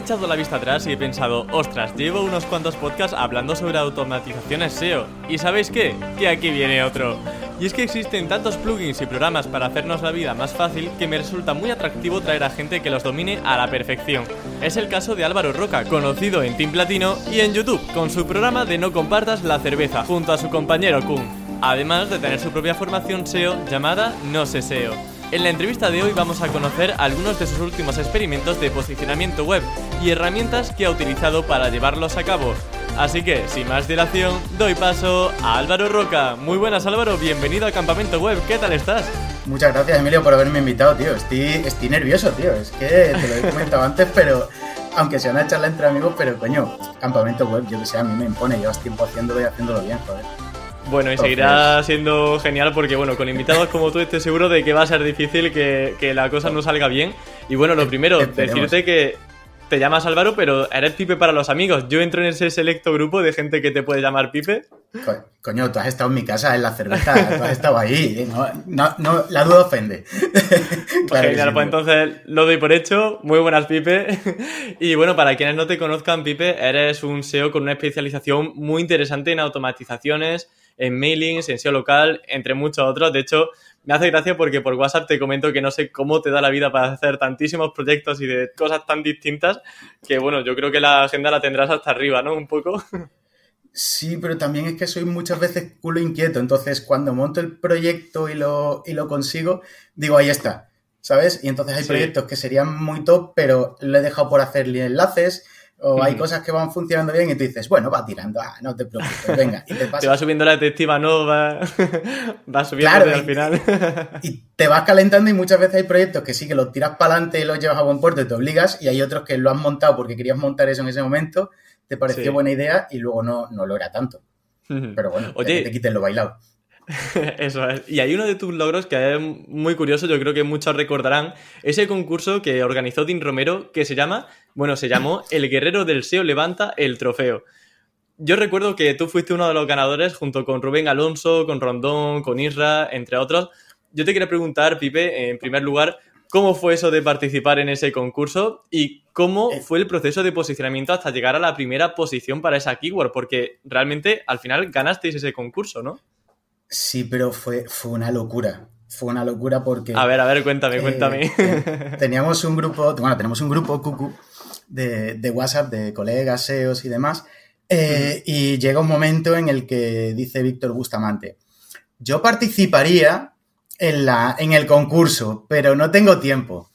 Echado la vista atrás y he pensado, ostras, llevo unos cuantos podcasts hablando sobre automatizaciones SEO. ¿Y sabéis qué? Que aquí viene otro. Y es que existen tantos plugins y programas para hacernos la vida más fácil que me resulta muy atractivo traer a gente que los domine a la perfección. Es el caso de Álvaro Roca, conocido en Team Platino y en YouTube, con su programa de No compartas la cerveza, junto a su compañero Kun. Además de tener su propia formación SEO llamada No sé SEO. En la entrevista de hoy vamos a conocer algunos de sus últimos experimentos de posicionamiento web y herramientas que ha utilizado para llevarlos a cabo. Así que, sin más dilación, doy paso a Álvaro Roca. Muy buenas Álvaro, bienvenido a Campamento Web, ¿qué tal estás? Muchas gracias Emilio por haberme invitado, tío. Estoy, estoy nervioso, tío. Es que te lo he comentado antes, pero aunque sea una charla entre amigos, pero coño, Campamento Web, yo que sé, a mí me impone. Llevas tiempo haciéndolo y haciéndolo bien, joder. Bueno, y seguirá siendo genial porque, bueno, con invitados como tú estoy seguro de que va a ser difícil que, que la cosa no salga bien. Y bueno, lo primero, decirte que te llamas Álvaro, pero eres Pipe para los amigos. Yo entro en ese selecto grupo de gente que te puede llamar Pipe. coño, tú has estado en mi casa en la cerveza, tú has estado ahí. No, no, la duda ofende. claro, pues entonces lo doy por hecho. Muy buenas, Pipe. y bueno, para quienes no te conozcan, Pipe, eres un SEO con una especialización muy interesante en automatizaciones en mailings, en SEO local, entre muchos otros. De hecho, me hace gracia porque por WhatsApp te comento que no sé cómo te da la vida para hacer tantísimos proyectos y de cosas tan distintas que, bueno, yo creo que la agenda la tendrás hasta arriba, ¿no? Un poco. Sí, pero también es que soy muchas veces culo inquieto. Entonces, cuando monto el proyecto y lo, y lo consigo, digo, ahí está, ¿sabes? Y entonces hay proyectos que serían muy top, pero lo he dejado por hacerle enlaces o hay cosas que van funcionando bien y tú dices, bueno, va tirando, ah, no te preocupes, venga. Y te, te va subiendo la detectiva, ¿no? Va, va subiendo al final. y te vas calentando y muchas veces hay proyectos que sí que los tiras para adelante y los llevas a buen puerto y te obligas y hay otros que lo han montado porque querías montar eso en ese momento, te pareció buena idea y luego no, no lo era tanto. Pero bueno, Oye, te quites lo bailado. Eso es. Y hay uno de tus logros que es muy curioso, yo creo que muchos recordarán, ese concurso que organizó Dean Romero que se llama, bueno, se llamó El Guerrero del SEO levanta el trofeo. Yo recuerdo que tú fuiste uno de los ganadores junto con Rubén Alonso, con Rondón, con Isra, entre otros. Yo te quería preguntar, Pipe, en primer lugar, ¿cómo fue eso de participar en ese concurso y cómo eh. fue el proceso de posicionamiento hasta llegar a la primera posición para esa keyword? Porque realmente al final ganasteis ese concurso, ¿no? Sí, pero fue, fue una locura. Fue una locura porque. A ver, a ver, cuéntame, eh, cuéntame. teníamos un grupo, bueno, tenemos un grupo cucu de, de WhatsApp de colegas, SEOs y demás. Eh, y llega un momento en el que dice Víctor Bustamante: Yo participaría en, la, en el concurso, pero no tengo tiempo.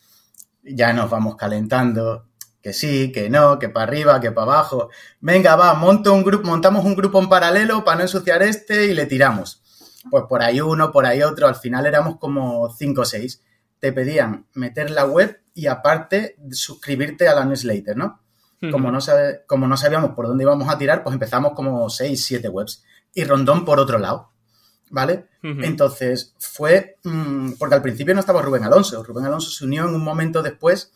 Ya nos vamos calentando que sí, que no, que para arriba, que para abajo. Venga, va, monto un grupo, montamos un grupo en paralelo para no ensuciar este y le tiramos pues por ahí uno, por ahí otro, al final éramos como cinco o seis. Te pedían meter la web y aparte suscribirte a la newsletter, ¿no? como, no como no sabíamos por dónde íbamos a tirar, pues empezamos como seis, siete webs. Y Rondón por otro lado, ¿vale? Entonces fue, mm, porque al principio no estaba Rubén Alonso. Rubén Alonso se unió en un momento después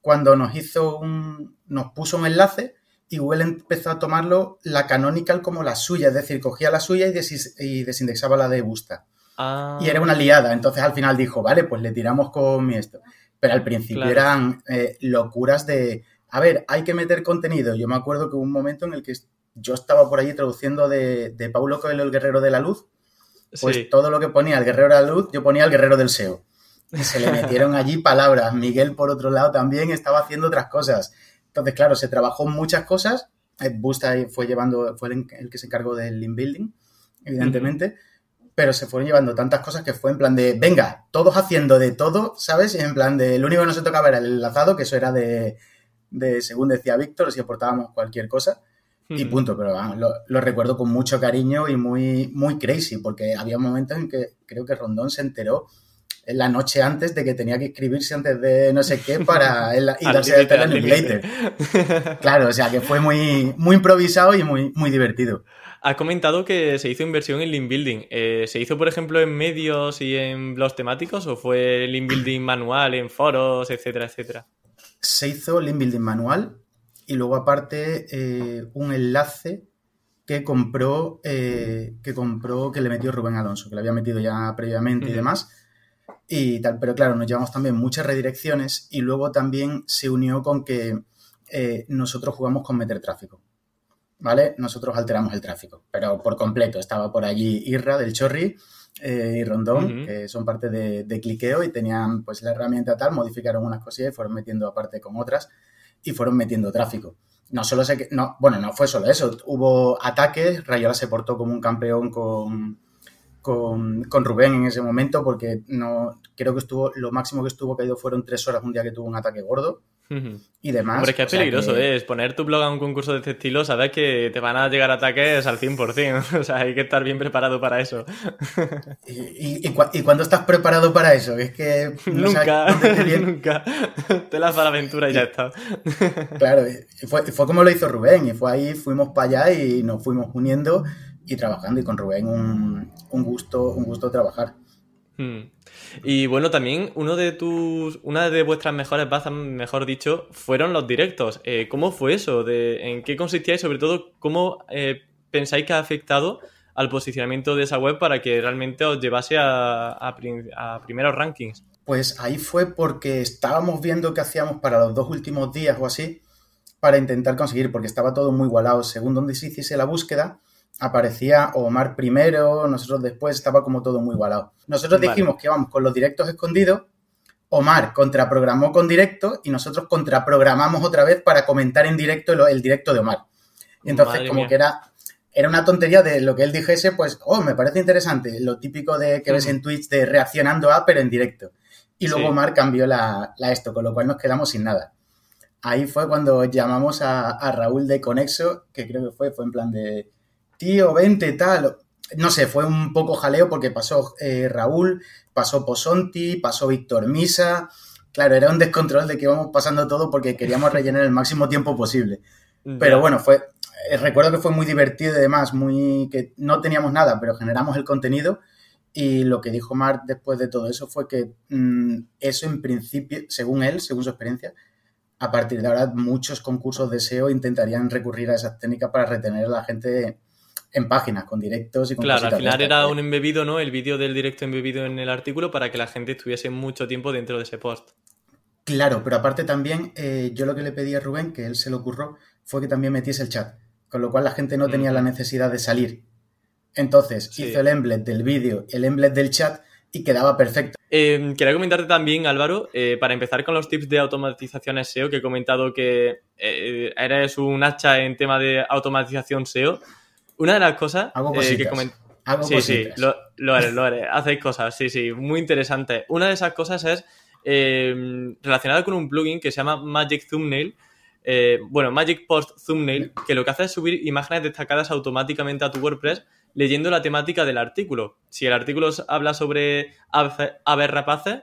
cuando nos hizo un, nos puso un enlace y Google empezó a tomarlo la canonical como la suya, es decir, cogía la suya y, desindexaba la de Busta. Ah. Y era una liada, entonces al final dijo, vale, pues le tiramos con mi esto. Pero al principio eran eh, locuras de, a ver, hay que meter contenido. Yo me acuerdo que hubo un momento en el que yo estaba por allí traduciendo de, de Paulo Coelho, el guerrero de la luz, pues todo lo que ponía el guerrero de la luz, yo ponía el guerrero del SEO. Y se le metieron allí palabras. Miguel, por otro lado, también estaba haciendo otras cosas. Entonces, claro, se trabajó muchas cosas. Eh, Busta fue llevando, fue el que se encargó del link building, evidentemente. Pero se fueron llevando tantas cosas que fue en plan de, venga, todos haciendo de todo, ¿sabes? Y en plan de, lo único que nos tocaba era el enlazado, que eso era de, de según decía Víctor, si aportábamos cualquier cosa. y punto, pero vamos, lo, recuerdo con mucho cariño y muy, muy crazy, porque había momentos en que creo que Rondón se enteró en la noche antes de que tenía que inscribirse antes de no sé qué para ir y darse el en Claro, o sea que fue muy, muy improvisado y muy, muy divertido. Has comentado que se hizo inversión en link building. Eh, ¿Se hizo, por ejemplo, en medios y en blogs temáticos o fue link building manual en foros, etcétera, etcétera? Se hizo link building manual y luego aparte eh, un enlace que compró, eh, que compró, que le metió Rubén Alonso, que le había metido ya previamente y demás. Y tal, pero claro, nos llevamos también muchas redirecciones y luego también se unió con que eh, nosotros jugamos con meter tráfico. ¿Vale? Nosotros alteramos el tráfico, pero por completo. Estaba por allí Irra del Chorri y Rondón, que son parte de, de, Cliqueo y tenían pues la herramienta tal, modificaron unas cosillas y fueron metiendo aparte con otras y fueron metiendo tráfico. No solo sé que, no, bueno, no fue solo eso, hubo ataques, Rayola se portó como un campeón con, con, con, Rubén en ese momento porque no creo que estuvo, lo máximo que estuvo caído fueron tres horas un día que tuvo un ataque gordo y demás. Hombre, es que es peligroso, ¿eh? es poner tu blog a un concurso de este estilo, sabes que te van a llegar ataques al 100%, o sea, hay que estar bien preparado para eso. ¿Y, y, cuándo estás preparado para eso? Es que... nunca, nunca. Te las para la aventura y ya está. claro, fue, fue como lo hizo Rubén, y fue ahí, fuimos para allá y nos fuimos uniendo y trabajando, y con Rubén un, un gusto, un gusto trabajar. Hmm. Y bueno, también uno de tus, una de vuestras mejores bazas, mejor dicho, fueron los directos. Eh, ¿Cómo fue eso? De, ¿En qué consistía y sobre todo cómo eh, pensáis que ha afectado al posicionamiento de esa web para que realmente os llevase a, primeros rankings? Pues ahí fue porque estábamos viendo qué hacíamos para los dos últimos días o así para intentar conseguir, porque estaba todo muy igualado. Según donde se hiciese la búsqueda, aparecía Omar primero, nosotros después, estaba como todo muy igualado. Nosotros dijimos que íbamos con los directos escondidos, Omar contraprogramó con directo y nosotros contraprogramamos otra vez para comentar en directo el, directo de Omar. Y entonces como que era, era una tontería de lo que él dijese, pues, oh, me parece interesante, lo típico de que ves en Twitch de reaccionando a, pero en directo. Y luego Omar cambió la, esto, con lo cual nos quedamos sin nada. Ahí fue cuando llamamos a, a Raúl de Conexo, que creo que fue, fue en plan de, tío, vente, tal. No sé, fue un poco jaleo porque pasó eh, Raúl, pasó Posonti, pasó Víctor Misa. Claro, era un descontrol de que íbamos pasando todo porque queríamos rellenar el máximo tiempo posible. Pero bueno, fue, eh, recuerdo que fue muy divertido y demás, muy que no teníamos nada, pero generamos el contenido y lo que dijo Mark después de todo eso fue que mm, eso en principio, según él, según su experiencia, a partir de ahora muchos concursos de SEO intentarían recurrir a esas técnicas para retener a la gente en páginas, con directos y con Claro, al final era un embebido, ¿no? El vídeo del directo embebido en el artículo para que la gente estuviese mucho tiempo dentro de ese post. Claro, pero aparte también, eh, yo lo que le pedí a Rubén, que él se lo ocurrió, fue que también metiese el chat, con lo cual la gente no tenía la necesidad de salir. Entonces hizo el embed del vídeo, el embed del chat y quedaba perfecto. Eh, quería comentarte también, Álvaro, eh, para empezar con los tips de automatización SEO, que he comentado que eres un hacha en tema de automatización SEO. Una de las cosas eh, que sí, sí, lo, lo eres, lo eres. Hacéis cosas, sí, sí, muy interesante. Una de esas cosas es eh, relacionada con un plugin que se llama Magic Thumbnail. Eh, bueno, Magic Post Thumbnail, que lo que hace es subir imágenes destacadas automáticamente a tu WordPress leyendo la temática del artículo. Si el artículo habla sobre aves rapaces,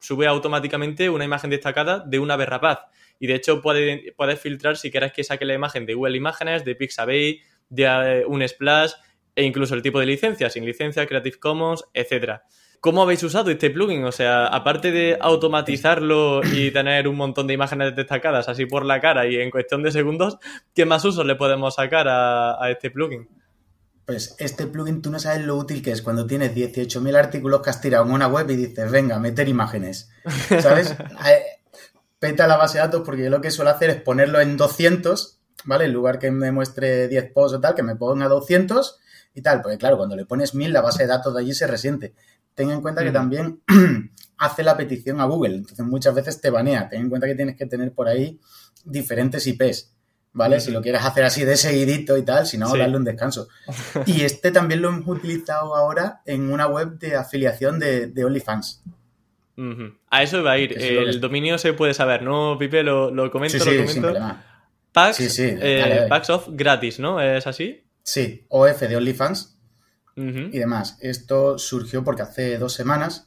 sube automáticamente una imagen destacada de un ave rapaz. Y de hecho puedes, puedes filtrar si quieres que saque la imagen de Google Imágenes, de Pixabay, de un splash e incluso el tipo de licencia, sin licencia, Creative Commons, etcétera. ¿Cómo habéis usado este plugin? O sea, aparte de automatizarlo y tener un montón de imágenes destacadas así por la cara y en cuestión de segundos, ¿qué más usos le podemos sacar a, este plugin? Pues este plugin tú no sabes lo útil que es cuando tienes 18.000 artículos que has tirado en una web y dices, venga, meter imágenes. ¿Sabes? Eh, peta la base de datos porque yo lo que suelo hacer es ponerlo en 200 ¿vale? En lugar que me muestre 10 posts o tal, que me ponga 200 y tal, porque claro, cuando le pones 1000, la base de datos de allí se resiente. Ten en cuenta que mm. también hace la petición a Google, entonces muchas veces te banea. Ten en cuenta que tienes que tener por ahí diferentes IPs, ¿vale? Si lo quieres hacer así de seguidito y tal, si no, darle un descanso. Y este también lo hemos utilizado ahora en una web de afiliación de, OnlyFans. A eso va a ir. El dominio se puede saber, ¿no, Pipe? Lo, lo comento, lo comento. Packs, Sí, sí, eh, dale, dale. packs of gratis, ¿no? ¿Es así? Sí, OF de OnlyFans y demás. Esto surgió porque hace dos semanas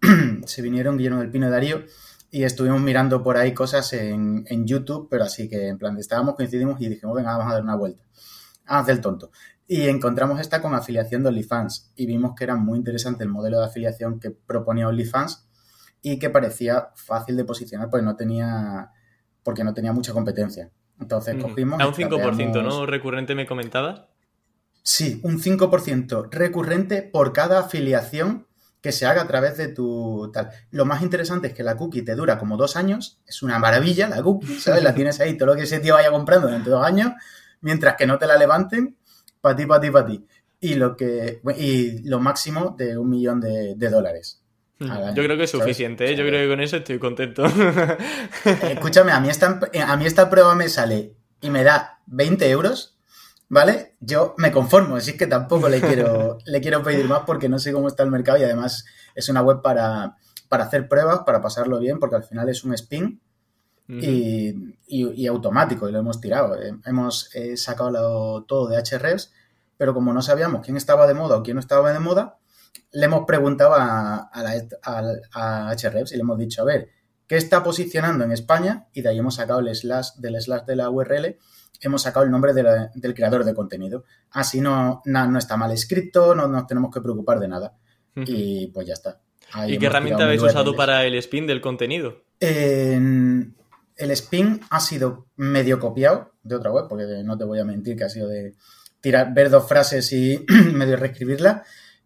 se vinieron Guillermo del Pino y Darío y estuvimos mirando por ahí cosas en, en YouTube, pero así que en plan, estábamos, coincidimos y dijimos, venga, vamos a dar una vuelta. Haz del tonto. Y encontramos esta con afiliación de OnlyFans y vimos que era muy interesante el modelo de afiliación que proponía OnlyFans y que parecía fácil de posicionar porque no tenía, porque no tenía mucha competencia. Entonces cogimos... A un 5%, scrapeamos- ¿no? Recurrente me comentabas. Sí, un 5% recurrente por cada afiliación que se haga a través de tu tal. Lo más interesante es que la cookie te dura como dos años, es una maravilla la cookie, ¿sabes? La tienes ahí, todo lo que ese tío vaya comprando durante dos años, mientras que no te la levanten, para ti, para ti, para ti. Y lo que y lo máximo de un millón de, de dólares. Año, Yo creo que es suficiente, ¿eh? Yo creo que con eso estoy contento. Eh, Escúchame, a mí, esta, a mí esta prueba me sale y me da 20 euros, ¿vale? Yo me conformo, así que tampoco le quiero, le quiero pedir más porque no sé cómo está el mercado y además es una web para, para hacer pruebas, para pasarlo bien, porque al final es un spin y, y- y automático y lo hemos tirado. Eh, hemos eh, sacado lo- todo de HREVs, pero como no sabíamos quién estaba de moda o quién no estaba de moda, le hemos preguntado a, a, la, a, a HREVs y le hemos dicho, a ver, ¿qué está posicionando en España? Y de ahí hemos sacado el slash del slash de la URL, hemos sacado el nombre de la- del creador de contenido. Así no, na- no está mal escrito, no nos tenemos que preocupar de nada. Y pues ya está. Ahí ¿Y qué herramienta habéis usado URLs. para el spin del contenido? En- el spin ha sido medio copiado de otra web, porque no te voy a mentir que ha sido de tirar, ver dos frases y medio reescribirla.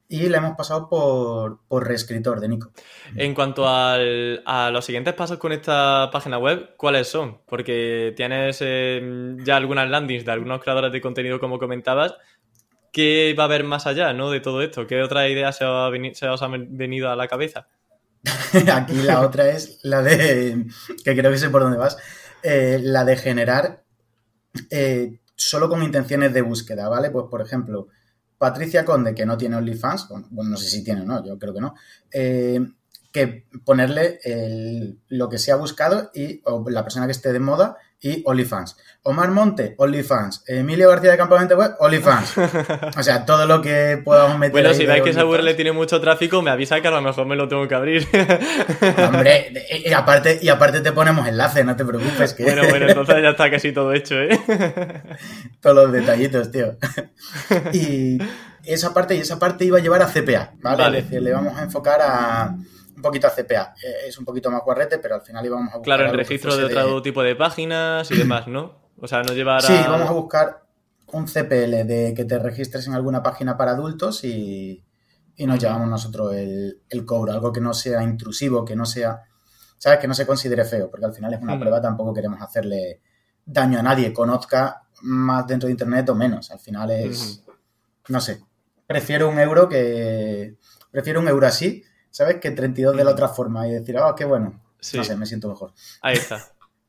Y la hemos pasado por, por reescritor de Nico. En cuanto al- a los siguientes pasos con esta página web, ¿cuáles son? Porque tienes eh, ya algunas landings de algunos creadores de contenido, como comentabas. ¿Qué va a haber más allá ¿no? de todo esto? ¿Qué otra idea se, va a veni- se os ha venido a la cabeza? Aquí la otra es la de, que creo que sé por dónde vas, eh, la de generar eh, solo con intenciones de búsqueda, ¿vale? Pues por ejemplo, Patricia Conde, que no tiene OnlyFans, bueno, no sé si tiene o no, yo creo que no, eh, que ponerle el- lo que se ha buscado y o la persona que esté de moda y OnlyFans. Omar Monte, OnlyFans. Emilio García de Campamento Web, OnlyFans. O sea, todo lo que podamos meter Bueno, ahí si veis que esa. URL tiene mucho tráfico, me avisa que a lo mejor me lo tengo que abrir. Hombre, y aparte, y aparte te ponemos enlace, no te preocupes, que bueno, bueno, entonces ya está casi todo hecho, ¿eh? todos los detallitos, tío. Y esa parte, y esa parte iba a llevar a CPA, ¿vale? Vale. Es decir, le vamos a enfocar a poquito a CPA. Eh, Es un poquito más guarrete, pero al final íbamos a buscar. Claro, que registro de otro tipo de páginas y demás, ¿no? O sea, no llevar a... Sí, vamos a buscar un CPL de que te registres en alguna página para adultos y, y nos llevamos nosotros el, el cobro, algo que no sea intrusivo, que no sea, ¿sabes? Que no se considere feo, porque al final es una Ujú. prueba, tampoco queremos hacerle daño a nadie, conozca más dentro de Internet o menos. Al final es, no sé, prefiero un euro que, prefiero un euro así, ¿sabes? Que 32 de la Ujú. otra forma y decir, ah, qué bueno. Sí. No sé, me siento mejor. Ahí está.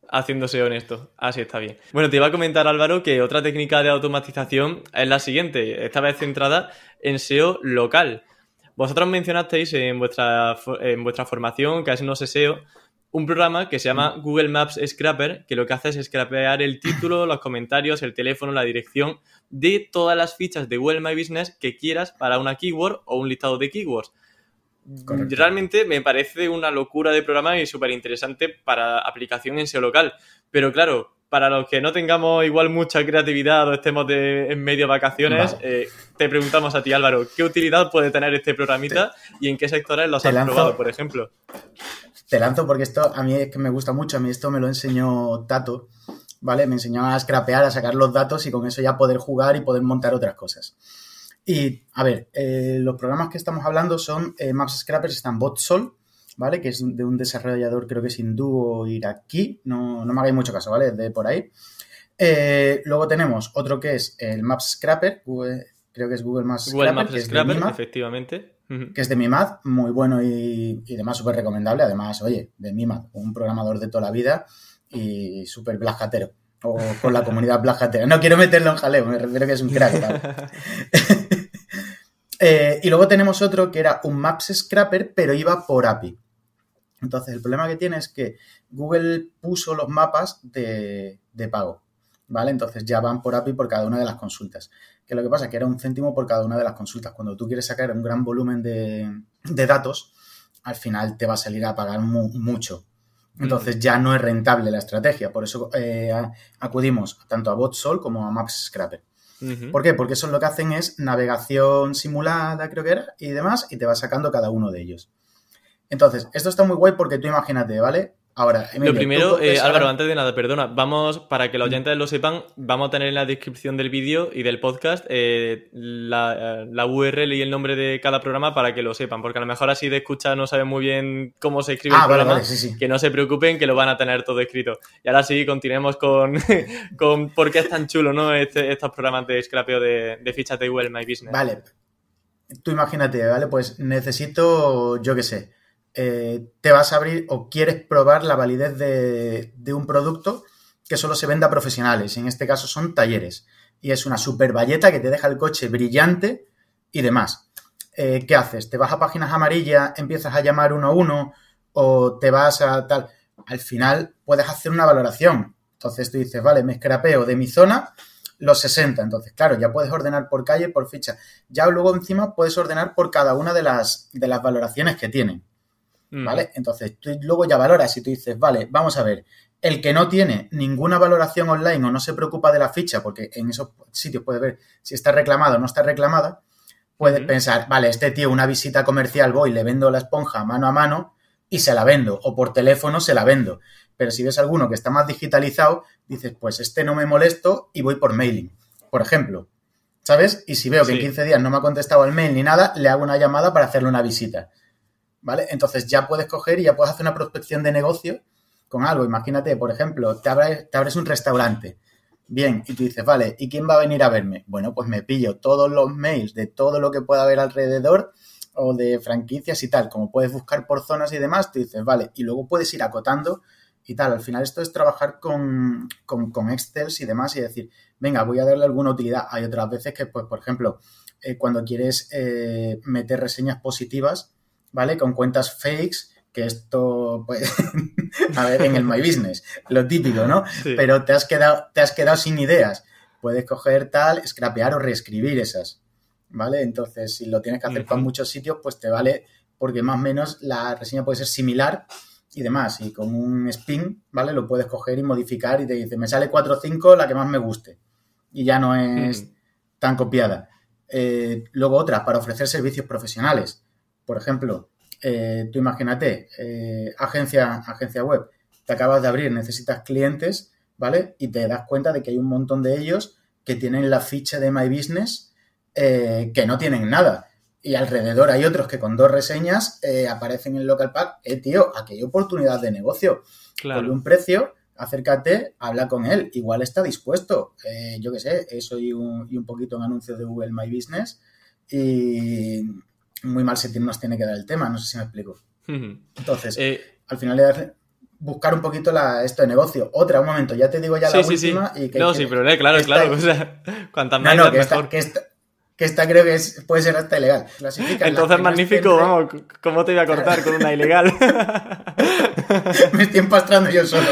Haciéndose honesto. Así está bien. Bueno, te iba a comentar, Álvaro, que otra técnica de automatización es la siguiente, esta vez centrada en SEO local. Vosotros mencionasteis en vuestra, en vuestra formación, que es no sé SEO, un programa que se llama Google Maps Scraper, que lo que hace es scrapear el título, los comentarios, el teléfono, la dirección de todas las fichas de Google My Business que quieras para una keyword o un listado de keywords. Correcto. Realmente me parece una locura de programa y súper interesante para aplicación en SEO local. Pero claro, para los que no tengamos igual mucha creatividad o estemos de- en medio vacaciones, Vale. eh, te preguntamos a ti, Álvaro, ¿qué utilidad puede tener este programita y en qué sectores los has lanzo- probado, por ejemplo? Te lanzo porque esto a mí es que me gusta mucho, a mí esto me lo enseñó Tato, ¿vale? Me enseñó a scrapear, a sacar los datos y con eso ya poder jugar y poder montar otras cosas. Y, a ver, eh, los programas que estamos hablando son eh, Maps Scrappers, están Botsol, ¿vale? Que es de un desarrollador, creo que es hindú o iraquí, no, no me hagáis mucho caso, ¿vale? De por ahí. Eh, luego tenemos otro que es el Maps Scrapper, Google- creo que es Google Maps Google Scrapper, Maps que es de efectivamente. Que es de Mimad, muy bueno y, y demás súper recomendable. Además, oye, de Mimad, un programador de toda la vida y súper blajatero. O con la comunidad blajatera. No quiero meterlo en jaleo, me refiero que es un crack. Eh, y luego tenemos otro que era un Maps Scrapper, pero iba por API. Entonces, el problema que tiene es que Google puso los mapas de, de pago. ¿vale? Entonces ya van por API por cada una de las consultas. Que lo que pasa es que era un céntimo por cada una de las consultas. Cuando tú quieres sacar un gran volumen de, datos, al final te va a salir a pagar mucho. Entonces ya no es rentable la estrategia. Por eso eh, acudimos tanto a BotSol como a Maps ¿Por qué? Porque eso lo que hacen es navegación simulada, creo que era, y demás, y te va sacando cada uno de ellos. Entonces, esto está muy guay porque tú imagínate, ¿vale? Ahora, lo primero, eh, Álvaro, antes de nada, perdona, vamos, para que los oyentes lo sepan, vamos a tener en la descripción del vídeo y del podcast eh, la, URL y el nombre de cada programa para que lo sepan, porque a lo mejor así de escucha no saben muy bien cómo se escribe ah, el programa, sí, que no se preocupen, que lo van a tener todo escrito. Y ahora sí, continuemos con, con por qué es tan chulo, ¿no? Este, estos programas de scrapeo de, de fichas de Google My Business. Vale, tú imagínate, ¿vale? Pues necesito, yo qué sé, eh, te vas a abrir o quieres probar la validez de, un producto que solo se venda a profesionales. En este caso son talleres. Y es una super valleta que te deja el coche brillante y demás. Eh, ¿Qué haces? ¿Te vas a páginas amarillas, empiezas a llamar uno a uno o te vas a tal? Al final puedes hacer una valoración. Entonces tú dices, vale, me escrapeo de mi zona los 60. Entonces, claro, ya puedes ordenar por calle, por ficha. Ya luego encima puedes ordenar por cada una de las, de las valoraciones que tienen. Mm. ¿Vale? Entonces, tú luego ya valoras y tú dices, vale, vamos a ver, el que no tiene ninguna valoración online o no se preocupa de la ficha, porque en esos sitios puedes ver si está reclamada o no está reclamada, puedes pensar, vale, este tío, una visita comercial voy, le vendo la esponja mano a mano y se la vendo, o por teléfono se la vendo. Pero si ves alguno que está más digitalizado, dices, pues este no me molesto y voy por mailing, por ejemplo. ¿Sabes? Y si veo que en 15 días no me ha contestado el mail ni nada, le hago una llamada para hacerle una visita. ¿Vale? Entonces ya puedes coger y ya puedes hacer una prospección de negocio con algo. Imagínate, por ejemplo, te abres, te abres un restaurante. Bien, y tú dices, vale, ¿y quién va a venir a verme? Bueno, pues me pillo todos los mails de todo lo que pueda haber alrededor o de franquicias y tal. Como puedes buscar por zonas y demás, tú dices, vale, y luego puedes ir acotando y tal. Al final esto es trabajar con, con, Excel y demás y decir, venga, voy a darle alguna utilidad. Hay otras veces que, pues, por ejemplo, eh, cuando quieres eh, meter reseñas positivas, ¿vale? Con cuentas fakes, que esto, pues, a ver, en el My Business, lo típico, ¿no? Pero te has, quedado, te has quedado sin ideas. Puedes coger tal, scrapear o reescribir esas, ¿vale? Entonces, si lo tienes que hacer con muchos sitios, pues te vale, porque más o menos la reseña puede ser similar y demás. Y con un spin, ¿vale? Lo puedes coger y modificar y te dice, me sale 4 o 5 la que más me guste. Y ya no es tan copiada. Eh, luego otra, para ofrecer servicios profesionales. Por ejemplo, eh, tú imagínate, eh, agencia, agencia web, te acabas de abrir, necesitas clientes, ¿vale? Y te das cuenta de que hay un montón de ellos que tienen la ficha de My Business eh, que no tienen nada. Y alrededor hay otros que con dos reseñas aparecen en el local pack. Eh, tío, aquí hay oportunidad de negocio. Claro. un precio, acércate, habla con él. Igual está dispuesto. yo qué sé, eso y un, y un poquito en anuncios de Google My Business. Y, muy mal se nos tiene que dar el tema, no sé si me explico. Entonces, eh, al final buscar un poquito la, esto de negocio. Otra, un momento, ya te digo ya la última. Y que, no, sí, pero claro, claro. O sea, cuantas más, no, que mejor. que, esta, que esta creo que es, puede ser hasta ilegal. Entonces, magnífico, vamos, ¿cómo te voy a cortar con una ilegal? me estoy empastrando yo solo.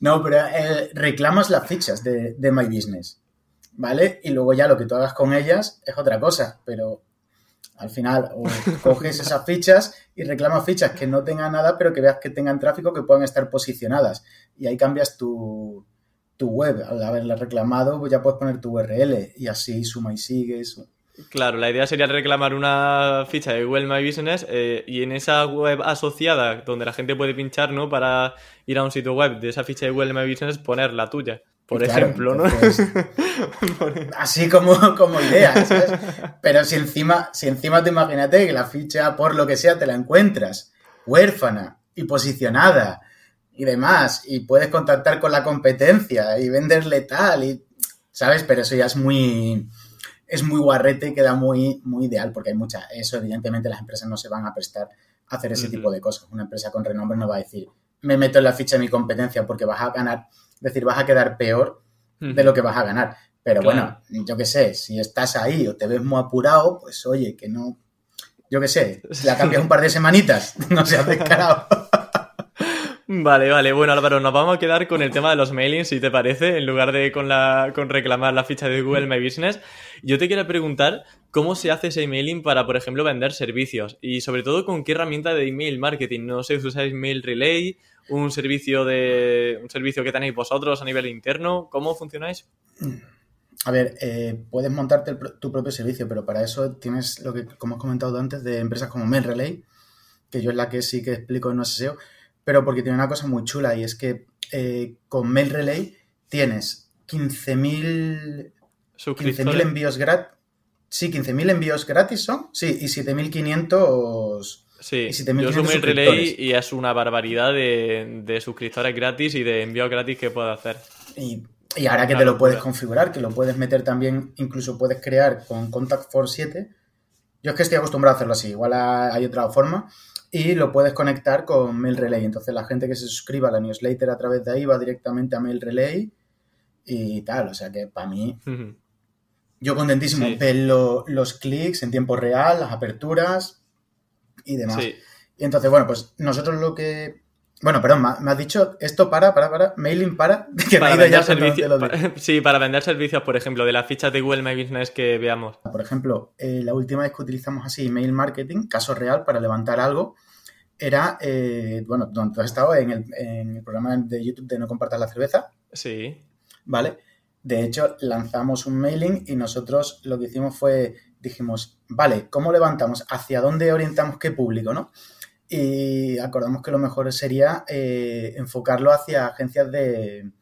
no, pero eh, reclamas las fichas de, de My Business. ¿Vale? Y luego ya lo que tú hagas con ellas es otra cosa, pero al final o coges esas fichas y reclamas fichas que no tengan nada, pero que veas que tengan tráfico, que puedan estar posicionadas. Y ahí cambias tu, tu web. Al haberla reclamado, pues ya puedes poner tu URL y así suma y sigues. Claro, la idea sería reclamar una ficha de Google My Business eh, y en esa web asociada donde la gente puede pinchar, ¿no? Para ir a un sitio web de esa ficha de Google My Business, poner la tuya por ejemplo, ¿no? así como, como idea, ¿sabes? Pero si encima, si encima te imagínate que la ficha, por lo que sea, te la encuentras huérfana y posicionada y demás, y puedes contactar con la competencia y venderle tal, y, ¿sabes? Pero eso ya es muy es muy guarrete y queda muy, muy ideal, porque hay mucha, eso evidentemente las empresas no se van a prestar a hacer ese tipo de cosas. Una empresa con renombre no va a decir, me meto en la ficha de mi competencia porque vas a ganar decir, vas a quedar peor de lo que vas a ganar. Pero bueno, yo qué sé, si estás ahí o te ves muy apurado, pues oye, que no. Yo qué sé, si la cambias un par de semanitas, no seas descarado. Vale, vale. Bueno, Álvaro, nos vamos a quedar con el tema de los mailings, si te parece, en lugar de con, la, con reclamar la ficha de Google My Business. Yo te quiero preguntar cómo se hace ese emailing para, por ejemplo, vender servicios y sobre todo con qué herramienta de email marketing. No sé si usáis Mail Relay, un servicio de un servicio que tenéis vosotros a nivel interno. ¿Cómo funcionáis? A ver, eh, puedes montarte tu propio servicio, pero para eso tienes lo que, como has comentado antes, de empresas como Mail Relay, que yo es la que sí que explico en no SEO pero porque tiene una cosa muy chula y es que eh, con Mail Relay tienes 15.000 15 envíos gratis. Sí, 15.000 envíos gratis son. Sí, y 7.500. Sí, yo uso Mail Relay y es una barbaridad de, suscriptores gratis y de envíos gratis que puedo hacer. Y, ahora que te lo puedes configurar, que lo puedes meter también, incluso puedes crear con Contact Force 7. Yo es que estoy acostumbrado a hacerlo así, igual hay otra forma y lo puedes conectar con Mail Relay. Entonces la gente que se suscriba a la newsletter a través de ahí va directamente a Mail Relay y tal. O sea que para mí, yo contentísimo. ver los clics en tiempo real, las aperturas y demás. Y entonces, bueno, pues nosotros lo que bueno, perdón, me has dicho esto para, para, para, mailing para, que para vender servicios. Sí, para vender servicios, por ejemplo, de las fichas de Google My Business que veamos. Por ejemplo, eh, la última vez que utilizamos así email marketing, caso real, para levantar algo, era, eh, bueno, donde tú has estado en el, en el, programa de YouTube de No Compartas la Cerveza. Sí. ¿Vale? De hecho, lanzamos un mailing y nosotros lo que hicimos fue, dijimos, vale, ¿cómo levantamos? ¿Hacia dónde orientamos qué público, no? y acordamos que lo mejor sería eh, enfocarlo hacia agencias de,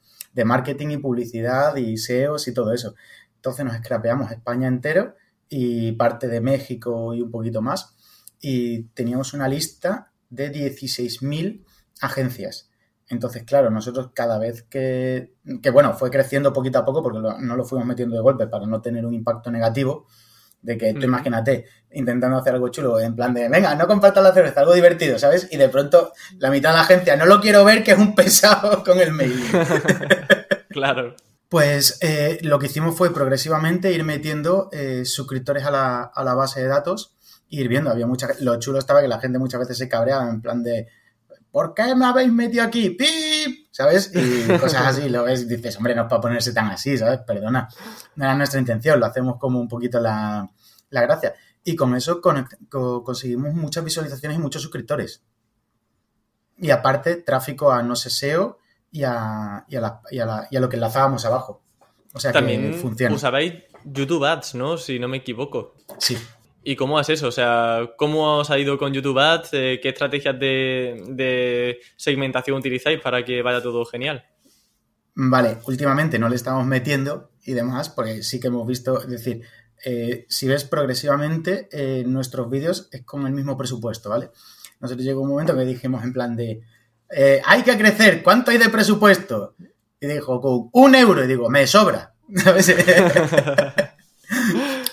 marketing y publicidad y SEOs y todo eso. Entonces nos scrapeamos España entero y parte de México y un poquito más y teníamos una lista de 16.000 agencias. Entonces, claro, nosotros cada vez que, que, bueno, fue creciendo poquito a poco porque no lo fuimos metiendo de golpe para no tener un impacto negativo, de que tú imagínate intentando hacer algo chulo, en plan de, venga, no compartas la cerveza, algo divertido, ¿sabes? Y de pronto la mitad de la agencia, no lo quiero ver, que es un pesado con el mail. claro. Pues eh, lo que hicimos fue progresivamente ir metiendo eh, suscriptores a la, a la, base de datos e ir viendo. Había mucha, lo chulo estaba que la gente muchas veces se cabreaba en plan de, ¿por qué me habéis metido aquí? ¡Pip! ¿Sabes? Y cosas así, lo ves y dices, hombre, no es para ponerse tan así, ¿sabes? Perdona, no era nuestra intención, lo hacemos como un poquito la, gracia. Y con eso conseguimos muchas visualizaciones y muchos suscriptores. Y aparte, tráfico a no SEO y a, y a, y a, lo que enlazábamos abajo. O sea También que funciona. usabais YouTube Ads, ¿no? Si no me equivoco. Sí, ¿Y cómo es eso? O sea, ¿cómo os ha ido con YouTube Ads? Eh, ¿Qué estrategias de, segmentación utilizáis para que vaya todo genial? Vale, últimamente no le estamos metiendo y demás, porque sí que hemos visto, es decir, eh, si ves progresivamente, eh, nuestros vídeos es con el mismo presupuesto, ¿vale? Nosotros llegó un momento que dijimos en plan de, hay que crecer, ¿cuánto hay de presupuesto? Y dijo, un euro, y digo, me sobra. ¿Sabes?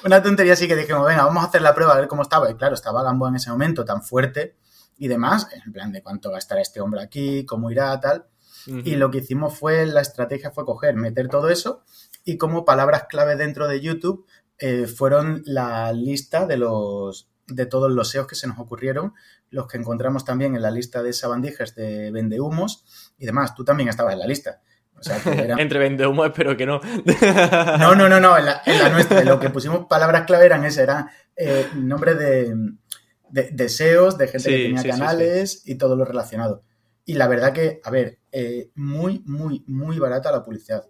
una tontería así que dijimos, venga, vamos a hacer la prueba a ver cómo estaba. Y claro, estaba Gambo en ese momento tan fuerte y demás, en plan de cuánto gastará este hombre aquí, cómo irá, tal. Y lo que hicimos fue, la estrategia fue coger, meter todo eso y como palabras clave dentro de YouTube eh, fueron la lista de los de todos los SEOs que se nos ocurrieron, los que encontramos también en la lista de sabandijas de vendehumos y demás. Tú también estabas en la lista. Entre vende humo, espero que no. no, no, no, no, en la, nuestra. Lo que pusimos palabras clave eran ese, eran eh, nombres de, de, de, SEOs, de gente que tenía canales y todo lo relacionado. Y la verdad que, a ver, eh, muy, muy, muy barata la publicidad.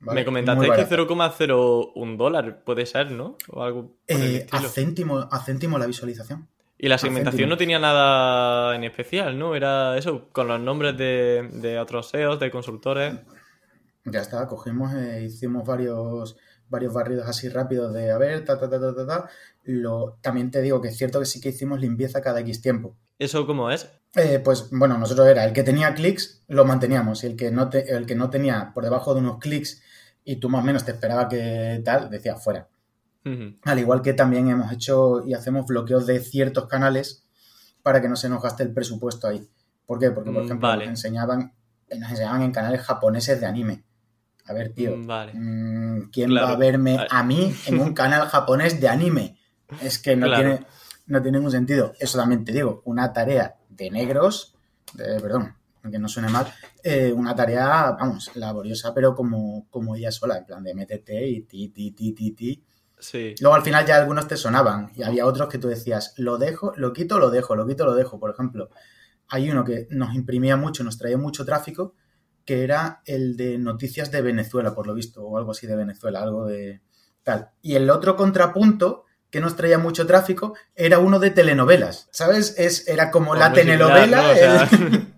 Me comentaste que 0,01 dólar puede ser, ¿no? O algo eh, a, céntimo, a céntimo la visualización. Y la segmentación no tenía nada en especial, ¿no? Era eso, con los nombres de, otros SEOs, de consultores. Ya está, cogimos, e hicimos varios, varios barridos así rápidos de, a ver, ta, ta, ta, ta, ta, ta. Lo, también te digo que es cierto que sí que hicimos limpieza cada X tiempo. ¿Eso cómo es? Eh, pues bueno, nosotros era el que tenía clics, lo manteníamos. Y el que no, el que no tenía por debajo de unos clics y tú más o menos te esperaba que tal, decía fuera. Al igual que también hemos hecho y hacemos bloqueos de ciertos canales para que no se nos gaste el presupuesto ahí. ¿Por qué? Porque, por mm, ejemplo, nos, enseñaban, nos enseñaban en canales japoneses de anime. A ver, tío, mm, mm, ¿quién va a verme a mí en un canal japonés de anime? Es que no, tiene, no tiene ningún sentido. Eso también te digo, una tarea de negros, de, perdón, aunque no suene mal, eh, una tarea, vamos, laboriosa, pero como, como ella sola, en plan de métete y ti, ti, ti, ti, ti. Sí. Luego al final ya algunos te sonaban y había otros que tú decías, lo dejo, lo quito, lo dejo, lo quito, lo dejo. Por ejemplo, hay uno que nos imprimía mucho, nos traía mucho tráfico, que era el de noticias de Venezuela, por lo visto, o algo así de Venezuela, algo de tal. Y el otro contrapunto que nos traía mucho tráfico era uno de telenovelas, ¿sabes? Es, era como la telenovela. ¿no? O sea, el-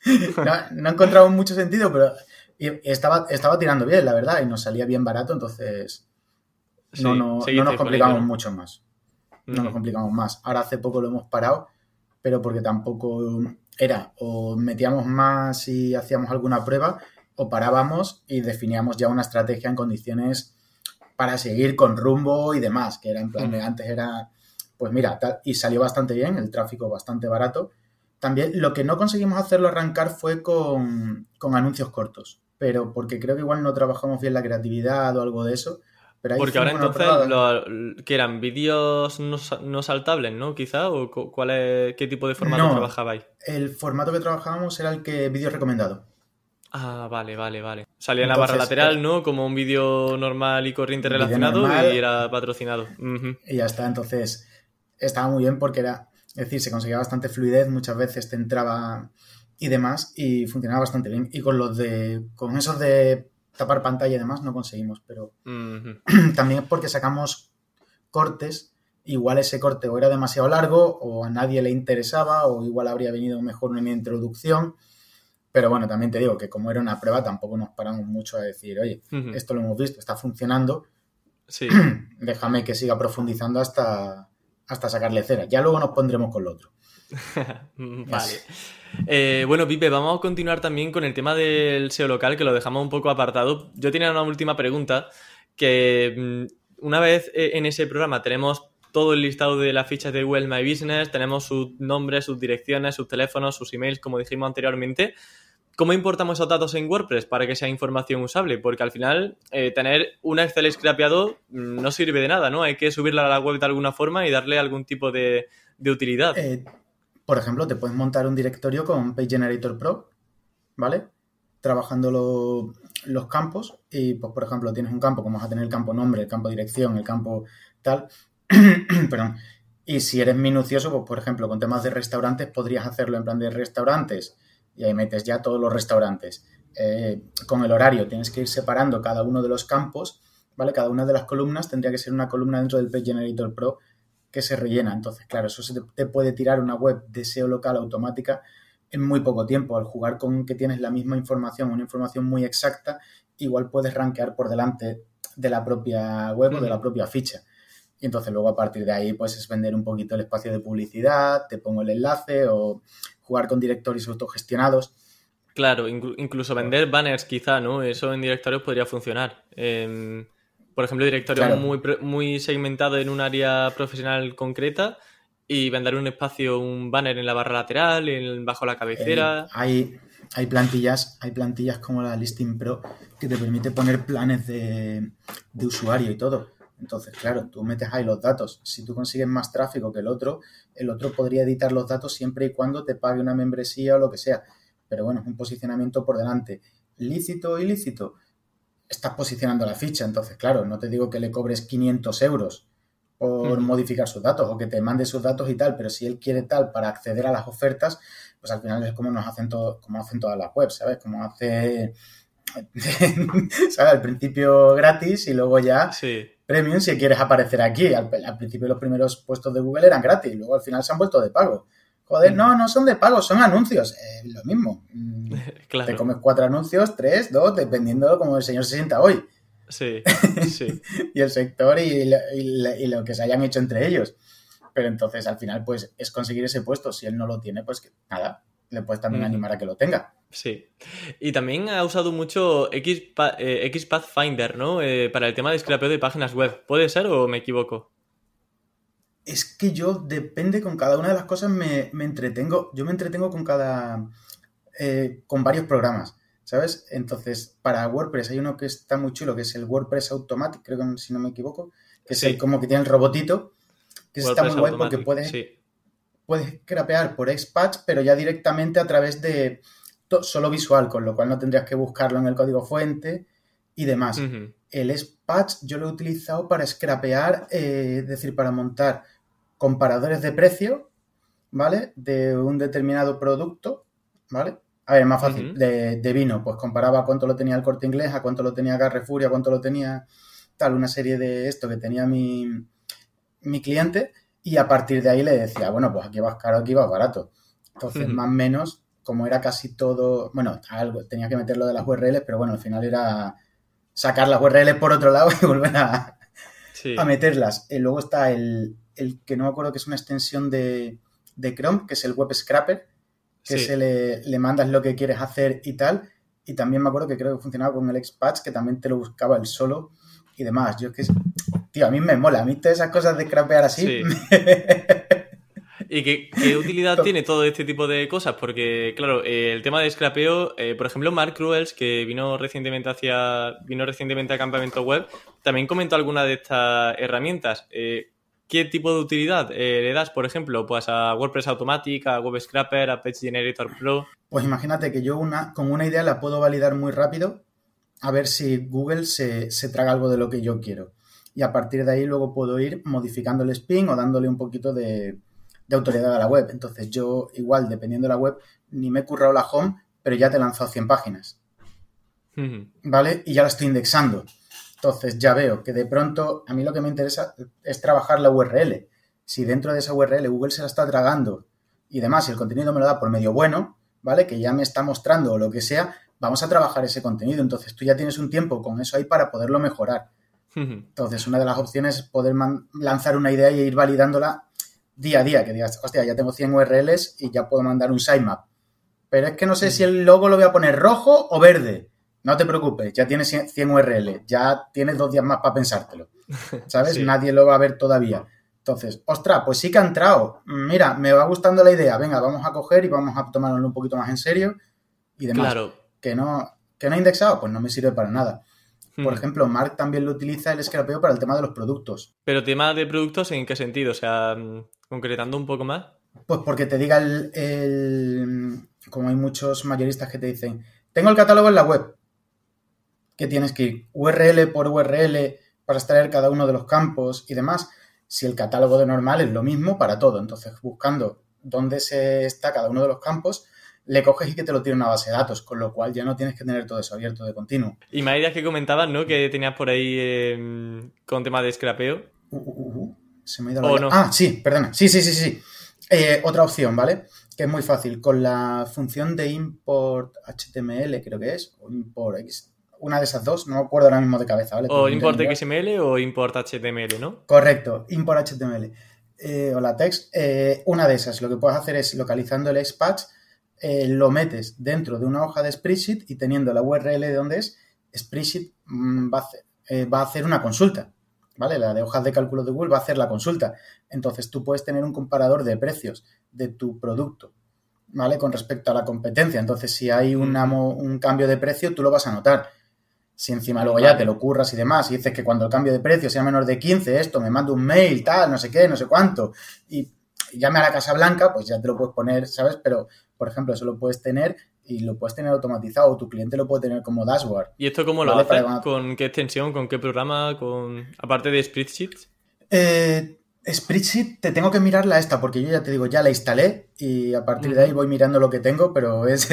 no, no encontraba mucho sentido, pero estaba, estaba tirando bien, la verdad, y nos salía bien barato, entonces sí, no, no, no nos complicamos mucho más. No nos complicamos más. Ahora hace poco lo hemos parado, pero porque tampoco era o metíamos más y hacíamos alguna prueba o parábamos y definíamos ya una estrategia en condiciones para seguir con rumbo y demás, que era en plan de antes era, pues mira, tal, y salió bastante bien, el tráfico bastante barato. También lo que no conseguimos hacerlo arrancar fue con, con anuncios cortos, pero porque creo que igual no trabajamos bien la creatividad o algo de eso. Pero ahí Porque ahora entonces, lo, que eran vídeos no, no saltables, ¿no? Quizá, o cu- cuál es, qué tipo de formato No. trabajabais. El formato que trabajábamos era el que vídeo recomendado. Ah, vale, vale, vale. Salía en la barra lateral, eh, ¿no? Como un vídeo normal y corriente relacionado normal. y era patrocinado. Y ya está. Entonces, estaba muy bien porque era, es decir, se conseguía bastante fluidez, muchas veces te entraba y demás, y funcionaba bastante bien. Y con los de, con esos de tapar pantalla y demás no conseguimos, pero también es porque sacamos cortes. Igual ese corte o era demasiado largo, o a nadie le interesaba, o igual habría venido mejor una introducción. Pero bueno, también te digo que como era una prueba, tampoco nos paramos mucho a decir, oye, esto lo hemos visto, está funcionando, Sí. déjame que siga profundizando hasta, hasta sacarle cera. Ya luego nos pondremos con lo otro. Vale. Eh, bueno, Pipe, vamos a continuar también con el tema del SEO local, que lo dejamos un poco apartado. Yo tenía una última pregunta, que mm, una vez eh, en ese programa tenemos todo el listado de las fichas de Google My Business, tenemos sus nombres, sus direcciones, sus teléfonos, sus emails, como dijimos anteriormente. ¿Cómo importamos esos datos en WordPress para que sea información usable? Porque al final eh, tener un Excel scrapeado mm, no sirve de nada, ¿no? Hay que subirla a la web de alguna forma y darle algún tipo de, de utilidad. Eh, por ejemplo, te puedes montar un directorio con Page Generator Pro, ¿vale? Trabajando lo- los campos y, pues, por ejemplo, tienes un campo, como vas a tener el campo nombre, el campo dirección, el campo tal, perdón. Y si eres minucioso, pues, por ejemplo, con temas de restaurantes, podrías hacerlo en plan de restaurantes y ahí metes ya todos los restaurantes. Eh, con el horario tienes que ir separando cada uno de los campos, ¿vale? Cada una de las columnas tendría que ser una columna dentro del Page Generator Pro que se rellena. Entonces, claro, eso se te, te puede tirar una web de SEO local automática en muy poco tiempo. Al jugar con que tienes la misma información, una información muy exacta, igual puedes rankear por delante de la propia web o de la propia ficha. Y entonces luego a partir de ahí pues es vender un poquito el espacio de publicidad, te pongo el enlace o jugar con directorios autogestionados. Claro, inclu- incluso vender banners quizá, ¿no? Eso en directorios podría funcionar. Em, por ejemplo, directorios Claro. muy, muy segmentados en un área profesional concreta y vender un espacio, un banner en la barra lateral, en, bajo la cabecera. Eh, hay, hay plantillas, hay plantillas como la Listing Pro que te permite poner planes de, de usuario y todo. Entonces, claro, tú metes ahí los datos. Si tú consigues más tráfico que el otro, el otro podría editar los datos siempre y cuando te pague una membresía o lo que sea. Pero bueno, es un posicionamiento por delante. Lícito o ilícito, estás posicionando la ficha. Entonces, claro, no te digo que le cobres 500 euros por modificar sus datos o que te mande sus datos y tal, pero si él quiere tal para acceder a las ofertas, pues al final es como nos hacen todo, como hacen todas las webs, ¿sabes? Como hace ¿sabes? Al principio gratis y luego ya Sí, premium si quieres aparecer aquí. Al, al principio los primeros puestos de Google eran gratis, luego al final se han vuelto de pago. Joder, no, no son de pago, son anuncios. Eh, lo mismo. Mm, Te claro. comes cuatro anuncios, tres, dos, dependiendo de cómo el señor se sienta hoy. Sí, sí. y el sector y, lo- y lo- y lo que se hayan hecho entre ellos. Pero entonces al final pues es conseguir ese puesto. Si él no lo tiene, pues que, nada, le puedes también Mm. animar a que lo tenga. Sí. Y también ha usado mucho XPath, eh, XPathfinder, ¿no? Eh, para el tema de scrapeo de páginas web. ¿Puede ser o me equivoco? Es que yo depende con cada una de las cosas me, me entretengo. Yo me entretengo con cada... eh, con varios programas, ¿sabes? Entonces, para WordPress hay uno que está muy chulo, que es el WordPress Automatic, creo que si no me equivoco, que es el como que tiene el robotito, que está muy guay porque puedes, Sí. puedes scrapear por Xpatch, pero ya directamente a través de solo visual, con lo cual no tendrías que buscarlo en el código fuente y demás. El Xpatch yo lo he utilizado para scrapear, eh, es decir, para montar comparadores de precio, ¿vale? De un determinado producto, ¿vale? A ver, más fácil, de, vino, pues comparaba cuánto lo tenía el corte inglés, a cuánto lo tenía Carrefour, a cuánto lo tenía tal, una serie de esto que tenía mi, mi cliente, y a partir de ahí le decía, bueno, pues aquí vas caro, aquí vas barato. Entonces, más o menos, como era casi todo, bueno, algo, tenía que meter lo de las URLs, pero bueno, al final era sacar las URLs por otro lado y volver a, a meterlas. Y luego está el, el, que no me acuerdo que es una extensión de, de Chrome, que es el Web Scraper, que se le, le, mandas lo que quieres hacer y tal. Y también me acuerdo que creo que funcionaba con el Xpatch, que también te lo buscaba el solo y demás. Yo es que, tío, a mí me mola. A mí todas esas cosas de scrapear así. ¿Y qué, utilidad tiene todo este tipo de cosas? Porque, claro, eh, el tema de scrapeo, eh, por ejemplo, Mark Cruels, que vino recientemente hacia. vino recientemente a Campamento Web, también comentó alguna de estas herramientas. Eh, ¿Qué tipo de utilidad eh, le das, por ejemplo, pues a WordPress Automatic, a Web Scraper, a Page Generator Pro? Pues imagínate que yo una, con una idea la puedo validar muy rápido a ver si Google se, traga algo de lo que yo quiero. Y a partir de ahí luego puedo ir modificando el spin o dándole un poquito de, autoridad a la web. Entonces yo igual, dependiendo de la web, ni me he currado la home, pero ya te he lanzado 100 páginas. ¿Vale? Y ya la estoy indexando. Entonces ya veo que de pronto a mí lo que me interesa es trabajar la URL. Si dentro de esa URL Google se la está tragando y demás, y el contenido me lo da por medio bueno, ¿vale? Que ya me está mostrando o lo que sea, vamos a trabajar ese contenido. Entonces tú ya tienes un tiempo con eso ahí para poderlo mejorar. Entonces, una de las opciones es poder lanzar una idea y ir validándola día a día, que digas, hostia, ya tengo 100 URLs y ya puedo mandar un sitemap. Pero es que no sé si el logo lo voy a poner rojo o verde. No te preocupes, ya tienes 100 URL, ya tienes dos días más para pensártelo. ¿Sabes? Nadie lo va a ver todavía. Entonces, ostras, pues sí que ha entrado. Mira, me va gustando la idea. Venga, vamos a coger y vamos a tomárnoslo un poquito más en serio y demás. Claro. Que no, que no ha indexado, pues no me sirve para nada. Por hmm. ejemplo, Mark también lo utiliza el scrapeo para el tema de los productos. Pero tema de productos, ¿en qué sentido? O sea, concretando un poco más. Pues porque te diga el, el, como hay muchos mayoristas que te dicen, tengo el catálogo en la web, que tienes que ir URL por URL para extraer cada uno de los campos y demás, si el catálogo de normal es lo mismo para todo. Entonces, buscando dónde se está cada uno de los campos, le coges y que te lo tiene una base de datos, con lo cual ya no tienes que tener todo eso abierto de continuo. Y ideas que comentabas, ¿no? Que tenías por ahí em, con tema de scrapeo. Uh, uh, uh, se me ha ido la... Ah, sí, perdona. Sí, sí, sí, sí. Eh, otra opción, ¿vale? Que es muy fácil. Con la función de import HTML, creo que es, o import una de esas dos, no me acuerdo ahora mismo de cabeza, ¿vale? O import XML o import HTML, ¿no? Correcto, import HTML eh, o la text. Eh, una de esas, lo que puedes hacer es localizando el Xpatch, eh, lo metes dentro de una hoja de spreadsheet y teniendo la URL de donde es, spreadsheet mm, va, a va a hacer una consulta. ¿Vale? La de hojas de cálculo de Google va a hacer la consulta. Entonces tú puedes tener un comparador de precios de tu producto ¿vale? Con respecto a la competencia. Entonces, si hay un cambio de precio, tú lo vas a notar. Si encima luego ya te lo curras y demás, y dices que cuando el cambio de precio sea menor de 15, esto, me manda un mail, tal, no sé qué, no sé cuánto, y llame a la Casa Blanca, pues ya te lo puedes poner, ¿sabes? Pero, por ejemplo, eso lo puedes tener y lo puedes tener automatizado, o tu cliente lo puede tener como dashboard. ¿Y esto cómo lo haces? ¿Con qué extensión? ¿Con qué programa? con Aparte de Spreadsheet. Eh, Spreadsheet te tengo que mirarla esta porque yo ya te digo, ya la instalé y a partir de ahí voy mirando lo que tengo, pero es...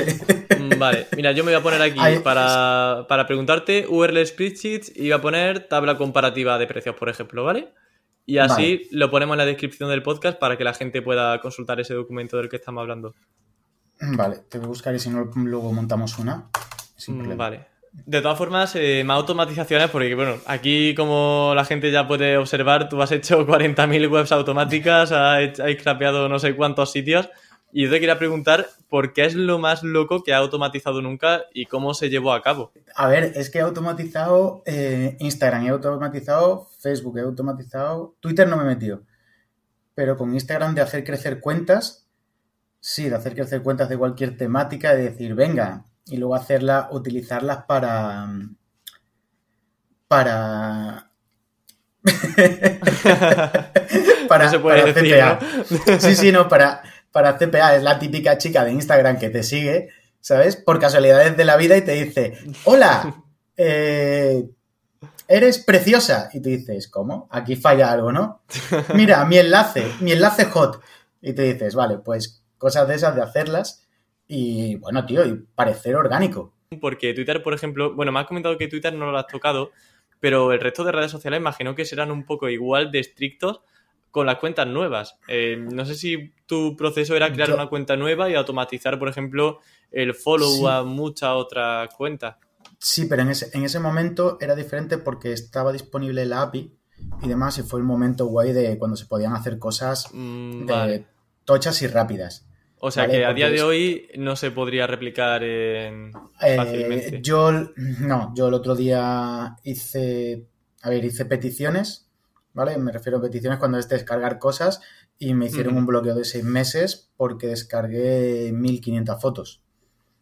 Mm, vale, mira, yo me voy a poner aquí para, preguntarte URL Spreadsheet y voy a poner tabla comparativa de precios, por ejemplo, ¿vale? Y así lo ponemos en la descripción del podcast para que la gente pueda consultar ese documento del que estamos hablando. Vale, te voy a buscar y si no luego montamos una. Mm, vale. De todas formas, eh, más automatizaciones, porque bueno, aquí como la gente ya puede observar, tú has hecho 40.000 webs automáticas, has, has no sé cuántos sitios, y yo te quería preguntar por qué es lo más loco que ha automatizado nunca y cómo se llevó a cabo. A ver, es que he automatizado eh, Instagram, he automatizado Facebook, he automatizado Twitter no me he metido, pero con Instagram de hacer crecer cuentas, sí, de hacer crecer cuentas de cualquier temática, de decir, venga, y luego hacerlas, utilizarlas para. para. para, no para decir, CPA. ¿no? Sí, sí, no, para, para CPA es la típica chica de Instagram que te sigue, ¿sabes? Por casualidades de la vida y te dice, hola, eh, eres preciosa. Y tú dices, ¿cómo? Aquí falla algo, ¿no? Mira, mi enlace, mi enlace hot. Y te dices, vale, pues cosas de esas de hacerlas y, bueno, tío, y parecer orgánico. Porque Twitter, por ejemplo, bueno, me has comentado que Twitter no lo has tocado, pero el resto de redes sociales imagino que serán un poco igual de estrictos con las cuentas nuevas. Eh, no sé si tu proceso era crear Yo- una cuenta nueva y automatizar, por ejemplo, el follow Sí. a muchas otras cuentas. Sí, pero en ese, en ese momento era diferente porque estaba disponible la API y demás, y fue el momento guay de cuando se podían hacer cosas Mm, de vale. tochas y rápidas. O sea vale, que a porque día de hoy no se podría replicar en... Eh, Fácilmente. yo, no, yo el otro día hice, a ver, hice peticiones, ¿vale? Me refiero a peticiones cuando es descargar cosas y me hicieron un bloqueo de seis meses porque descargué 1500 fotos.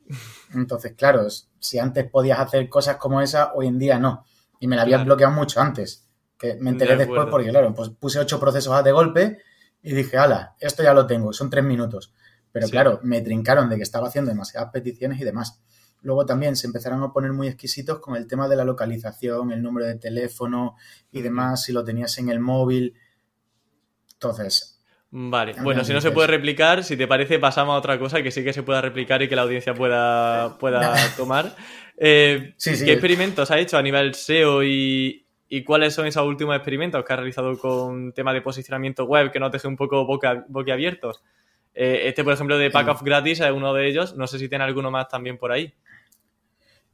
Entonces, claro, si antes podías hacer cosas como esa, hoy en día no. Y me la habían Claro. bloqueado mucho antes. Que me enteré De después porque, claro, pues puse ocho procesos de golpe y dije, ala, esto ya lo tengo, son tres minutos. Pero Sí. claro, me trincaron de que estaba haciendo demasiadas peticiones y demás. Luego también se empezaron a poner muy exquisitos con el tema de la localización, el número de teléfono y demás, si lo tenías en el móvil. Entonces, Vale, bueno, si no se puede replicar, si te parece, pasamos a otra cosa que sí que se pueda replicar y que la audiencia pueda, pueda tomar. Eh, Sí, sí. ¿Qué experimentos ha hecho a nivel SEO y, y cuáles son esos últimos experimentos que has realizado con tema de posicionamiento web que nos deje un poco boca, boquiabiertos? Eh, este, por ejemplo, de Pack of Gratis es uno de ellos. No sé si tiene alguno más también por ahí.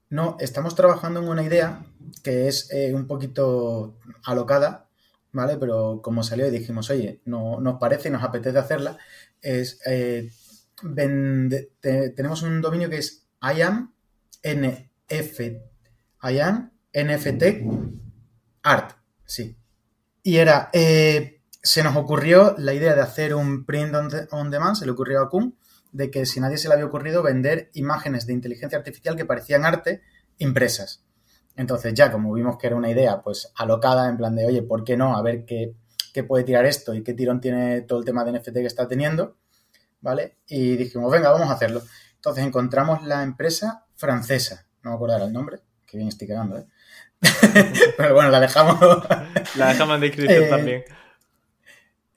no, estamos trabajando en una idea que es eh, un poquito alocada, ¿vale? Pero como salió y dijimos, oye, no, nos parece y nos apetece hacerla, es, eh, vende- te- tenemos un dominio que es IAM NF, IAM NFT Art, sí. Y era, eh, se nos ocurrió la idea de hacer un print on, de- on demand, se le ocurrió a Kun, de que si nadie se le había ocurrido vender imágenes de inteligencia artificial que parecían arte impresas. Entonces ya como vimos que era una idea pues alocada en plan de, oye, ¿por qué no? A ver qué, qué puede tirar esto y qué tirón tiene todo el tema de NFT que está teniendo, ¿vale? Y dijimos, venga, vamos a hacerlo. Entonces encontramos la empresa francesa, no me acuerdo ahora el nombre, que bien estoy quedando, ¿eh? Pero bueno, la dejamos. La dejamos en descripción Eh, también.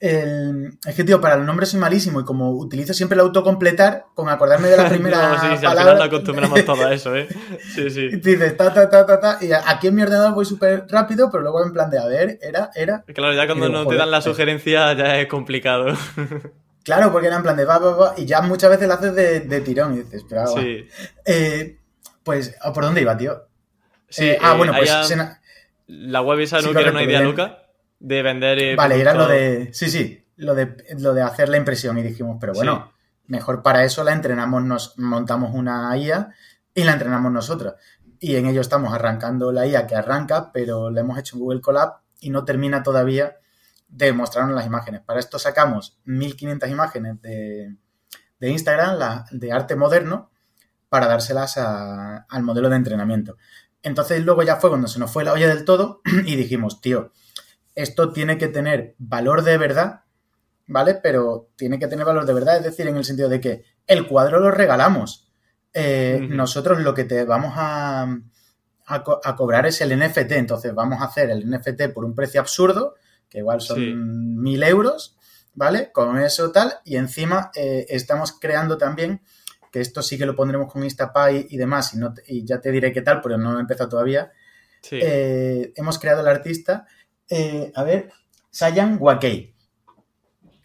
El- es que, tío, para el nombre soy malísimo y como utilizo siempre el autocompletar, con acordarme de la primera no, sí, sí, al final palabra, nos acostumbramos todo a eso, ¿eh? Sí, y sí. dices ta, ta, ta, ta, ta, y aquí en mi ordenador voy súper rápido, pero luego en plan de, a ver, era, era, Claro, ya cuando digo, no te dan la eh. sugerencia ya es complicado. claro, porque era en plan de, va, va, va, y ya muchas veces lo haces de, de tirón y dices, pero. Sí. Eh, pues, ¿a ¿por dónde iba, tío? Sí, Eh, ah, eh, bueno, pues haya- se La web esa Sí, no que era una idea loca de vender. eh, Vale, era lo de. Sí, sí, lo de, lo de hacer la impresión. Y dijimos, pero bueno, mejor para eso la entrenamos, nos montamos una IA y la entrenamos nosotros. Y en ello estamos arrancando la IA que arranca, pero la hemos hecho en Google Colab y no termina todavía de mostrarnos las imágenes. Para esto sacamos 1500 imágenes de, de Instagram, la, de arte moderno, para dárselas a- al modelo de entrenamiento. Entonces luego ya fue cuando se nos fue la olla del todo y dijimos, tío, esto tiene que tener valor de verdad, ¿vale? Pero tiene que tener valor de verdad, es decir, en el sentido de que el cuadro lo regalamos. Eh. Nosotros lo que te vamos a, a co- a cobrar es el NFT, entonces vamos a hacer el NFT por un precio absurdo, que igual son Sí. mil euros, ¿vale? Con eso tal, y encima eh, estamos creando también, que esto sí que lo pondremos con Instapay y demás, y, no y ya te diré qué tal, pero no he empezado todavía, Sí. eh, hemos creado el artista, eh, a ver, Sayan Wakei.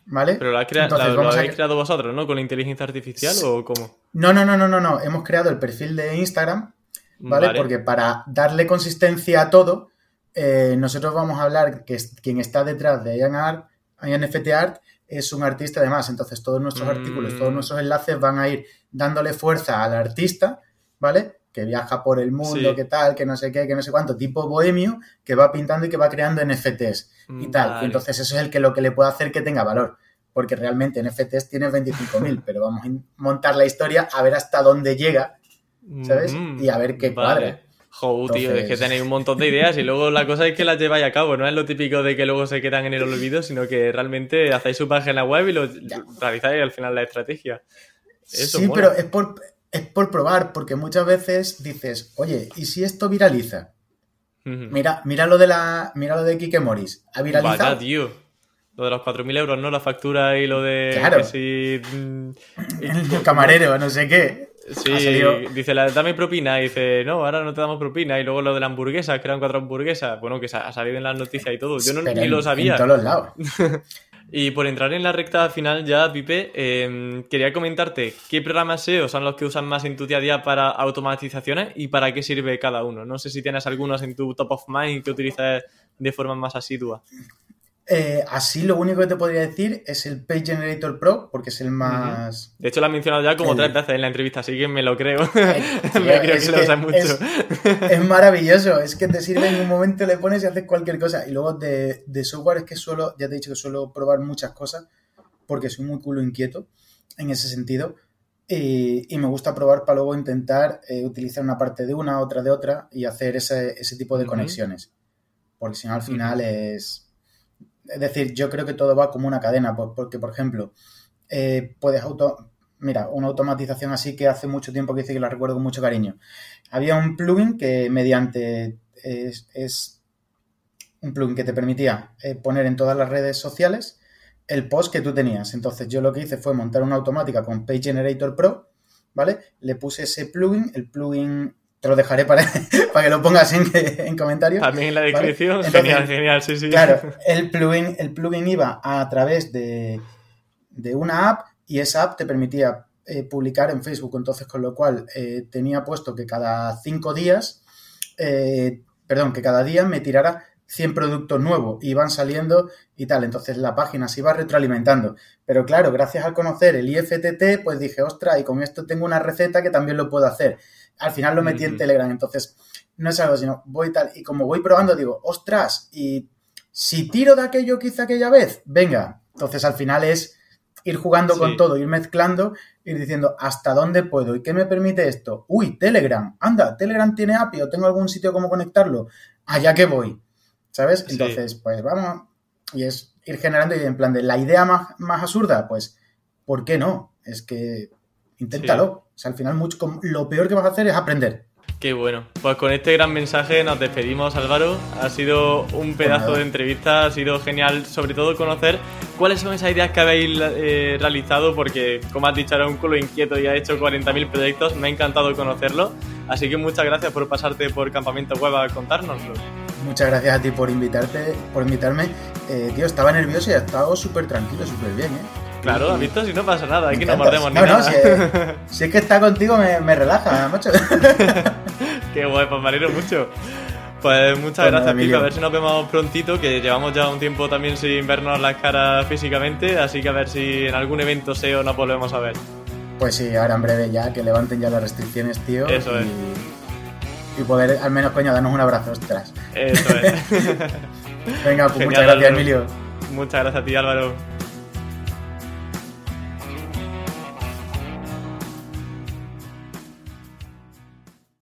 ¿Vale? Pero lo, ha crea- Entonces, la- lo vamos a habéis cre- creado vosotros, ¿no? ¿Con inteligencia artificial Sí. o cómo? No, no, no, no, no, no. Hemos creado el perfil de Instagram, ¿vale? Porque para darle consistencia a todo, eh, nosotros vamos a hablar que es- quien está detrás de Ian Art, INFT Art es un artista además. Entonces, todos nuestros Mm. artículos, todos nuestros enlaces van a ir dándole fuerza al artista, ¿vale? Que viaja por el mundo, Sí. que tal, que no sé qué, que no sé cuánto, tipo bohemio, que va pintando y que va creando NFTs. y tal. Vale. Y entonces eso es el que lo que le puede hacer que tenga valor. Porque realmente NFTs tiene 25.000, pero vamos a montar la historia a ver hasta dónde llega, ¿sabes? Mm, Y a ver qué vale. cuadra. Jo, tío, es que tenéis un montón de ideas y luego la cosa es que las lleváis a cabo. No es lo típico de que luego se quedan en el olvido, sino que realmente hacéis su página web y lo realizáis al final la estrategia. sí, pero es por, es por probar, porque muchas veces dices, oye, ¿y si esto viraliza? Mira, mira lo de la. Mira lo de Kike Morris. ¿Ha viralizado? Vaya, tío. Lo de los 4.000 euros, ¿no? La factura y lo de. Claro. Si... El camarero, no sé qué. Sí, dice, dame propina. Y dice, no, ahora no te damos propina. Y luego lo de la hamburguesa, que eran cuatro hamburguesas. Bueno, que ha salido en las noticias y todo. Yo no, ni lo sabía. En todos los lados. Y por entrar en la recta final ya, Pipe, em, quería comentarte qué programas SEO son los que usan más en tu día a día para automatizaciones y para qué sirve cada uno. No sé si tienes algunos en tu top of mind que utilices de forma más asidua. Eh, así lo único que te podría decir es el Page Generator Pro, porque es el más... De hecho lo has mencionado ya como tres veces en la entrevista, así que me lo creo. Eh, me creo que, lo usas mucho. Es, maravilloso, es que te sirve en un momento, le pones y haces cualquier cosa. Y luego de, software es que suelo, ya te he dicho que suelo probar muchas cosas, porque soy muy culo inquieto en ese sentido. Y, me gusta probar para luego intentar eh, utilizar una parte de una, otra de otra y hacer ese, tipo de conexiones. Porque si no, al final es es decir, yo creo que todo va como una cadena, porque, por ejemplo, eh, puedes auto... Mira, una automatización así que hace mucho tiempo que dice que la recuerdo con mucho cariño. Había un plugin que mediante... Es, un plugin que te permitía eh, poner en todas las redes sociales el post que tú tenías. Entonces yo lo que hice fue montar una automática con Page Generator Pro, ¿vale? Le puse ese plugin, el plugin te lo dejaré para, para que lo pongas en, en comentarios. También en la descripción. genial, genial, sí, sí. Claro, el plugin, el plugin iba a través de, una app y esa app te permitía eh, publicar en Facebook. Entonces, con lo cual eh, tenía puesto que cada cinco días, eh, perdón, que cada día me tirara 100 productos nuevos y iban saliendo y tal. Entonces la página se iba retroalimentando. Pero claro, gracias al conocer el IFTT, pues dije, ostra, y con esto tengo una receta que también lo puedo hacer al final lo metí en Telegram, entonces no es algo, sino voy tal, y como voy probando digo, ostras, y si tiro de aquello que hice aquella vez, venga, entonces al final es ir jugando con todo, ir mezclando, ir diciendo hasta dónde puedo y qué me permite esto. Uy, Telegram, anda, Telegram tiene API o tengo algún sitio como conectarlo, allá que voy, ¿sabes? Entonces, pues vamos, y es ir generando y en plan de la idea más, más absurda, pues, ¿por qué no? Es que inténtalo. O sea, al final mucho, lo peor que vas a hacer es aprender. Qué bueno. Pues con este gran mensaje nos despedimos, Álvaro. Ha sido un pues pedazo de entrevista, ha sido genial, sobre todo conocer cuáles son esas ideas que habéis eh, realizado, porque como has dicho, era un culo inquieto y ha hecho 40.000 proyectos. Me ha encantado conocerlo. Así que muchas gracias por pasarte por Campamento Web a contárnoslo. Muchas gracias a ti por invitarte, por invitarme. Eh, tío, estaba nervioso y ha estado súper tranquilo, súper bien, ¿eh? Claro, ¿has visto? Si no pasa nada, aquí no mordemos ni nada. Si, es que está contigo me, relaja, macho. Qué guay, pues me alegro mucho. Pues muchas pues gracias, A ver si nos vemos prontito, que llevamos ya un tiempo también sin vernos las caras físicamente, así que a ver si en algún evento SEO nos volvemos a ver. Pues sí, ahora en breve ya, que levanten ya las restricciones, tío. Eso es. Y poder, al menos, coño, darnos un abrazo, ostras. Eso es. Venga, pues muchas gracias, Emilio. Muchas gracias a ti, Álvaro.